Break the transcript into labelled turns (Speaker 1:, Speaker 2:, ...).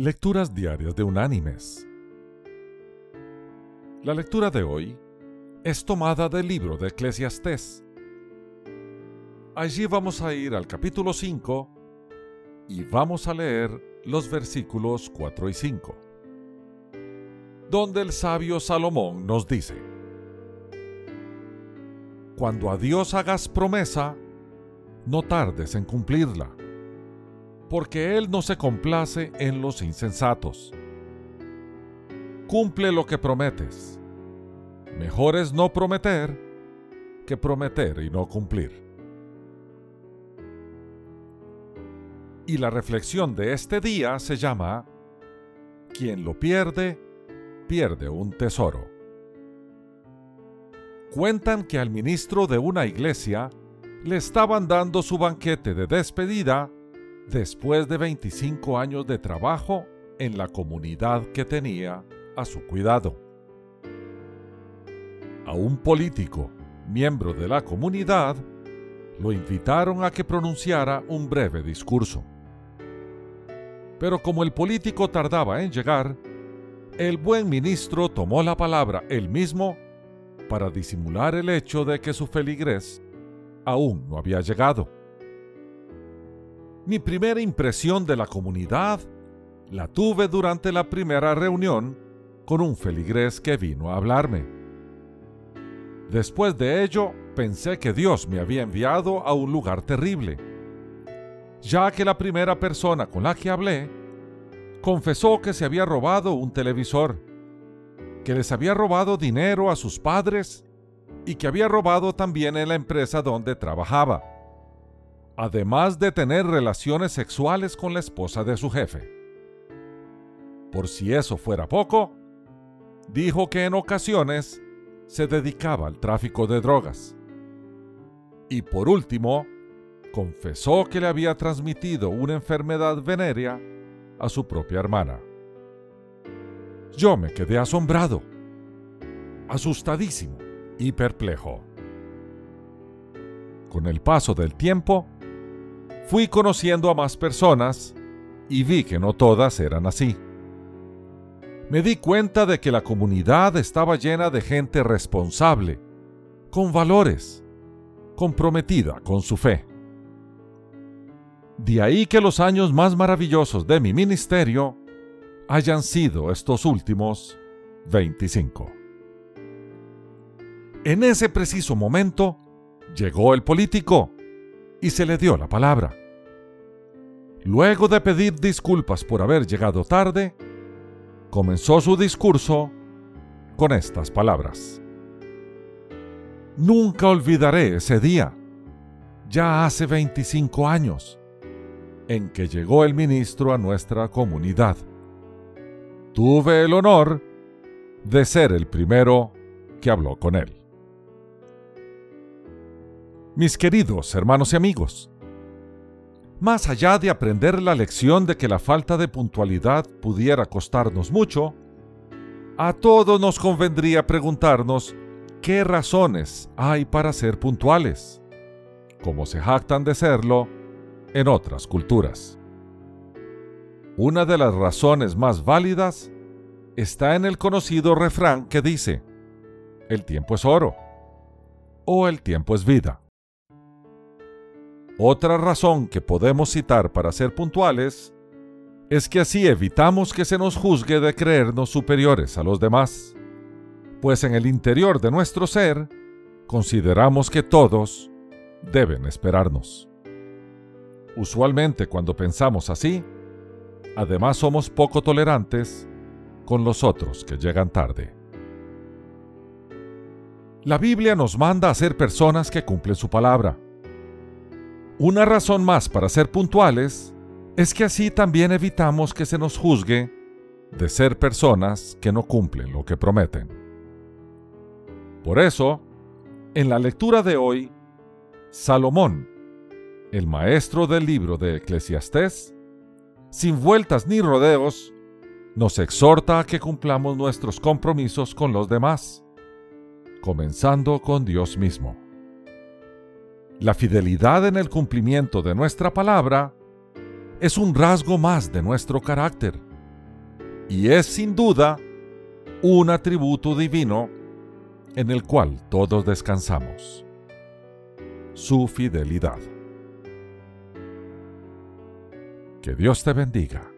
Speaker 1: Lecturas Diarias de Unánimes. La lectura de hoy es tomada del libro de Eclesiastés. Allí vamos a ir al capítulo 5 y vamos a leer los versículos 4 y 5, donde el sabio Salomón nos dice, Cuando a Dios hagas promesa, no tardes en cumplirla porque Él no se complace en los insensatos. Cumple lo que prometes. Mejor es no prometer que prometer y no cumplir. Y la reflexión de este día se llama Quien lo pierde, pierde un tesoro. Cuentan que al ministro de una iglesia le estaban dando su banquete de despedida después de 25 años de trabajo en la comunidad que tenía a su cuidado. A un político, miembro de la comunidad, lo invitaron a que pronunciara un breve discurso. Pero como el político tardaba en llegar, el buen ministro tomó la palabra él mismo para disimular el hecho de que su feligres aún no había llegado. Mi primera impresión de la comunidad la tuve durante la primera reunión con un feligrés que vino a hablarme. Después de ello, pensé que Dios me había enviado a un lugar terrible, ya que la primera persona con la que hablé confesó que se había robado un televisor, que les había robado dinero a sus padres y que había robado también en la empresa donde trabajaba además de tener relaciones sexuales con la esposa de su jefe. Por si eso fuera poco, dijo que en ocasiones se dedicaba al tráfico de drogas. Y por último, confesó que le había transmitido una enfermedad venérea a su propia hermana. Yo me quedé asombrado, asustadísimo y perplejo. Con el paso del tiempo, Fui conociendo a más personas y vi que no todas eran así. Me di cuenta de que la comunidad estaba llena de gente responsable, con valores, comprometida con su fe. De ahí que los años más maravillosos de mi ministerio hayan sido estos últimos 25. En ese preciso momento llegó el político y se le dio la palabra. Luego de pedir disculpas por haber llegado tarde, comenzó su discurso con estas palabras. Nunca olvidaré ese día, ya hace 25 años, en que llegó el ministro a nuestra comunidad. Tuve el honor de ser el primero que habló con él. Mis queridos hermanos y amigos, más allá de aprender la lección de que la falta de puntualidad pudiera costarnos mucho, a todos nos convendría preguntarnos qué razones hay para ser puntuales, como se jactan de serlo en otras culturas. Una de las razones más válidas está en el conocido refrán que dice, el tiempo es oro o el tiempo es vida. Otra razón que podemos citar para ser puntuales es que así evitamos que se nos juzgue de creernos superiores a los demás, pues en el interior de nuestro ser consideramos que todos deben esperarnos. Usualmente cuando pensamos así, además somos poco tolerantes con los otros que llegan tarde. La Biblia nos manda a ser personas que cumplen su palabra una razón más para ser puntuales es que así también evitamos que se nos juzgue de ser personas que no cumplen lo que prometen. Por eso, en la lectura de hoy, Salomón, el maestro del libro de Eclesiastés, sin vueltas ni rodeos, nos exhorta a que cumplamos nuestros compromisos con los demás, comenzando con Dios mismo. La fidelidad en el cumplimiento de nuestra palabra es un rasgo más de nuestro carácter y es sin duda un atributo divino en el cual todos descansamos. Su fidelidad. Que Dios te bendiga.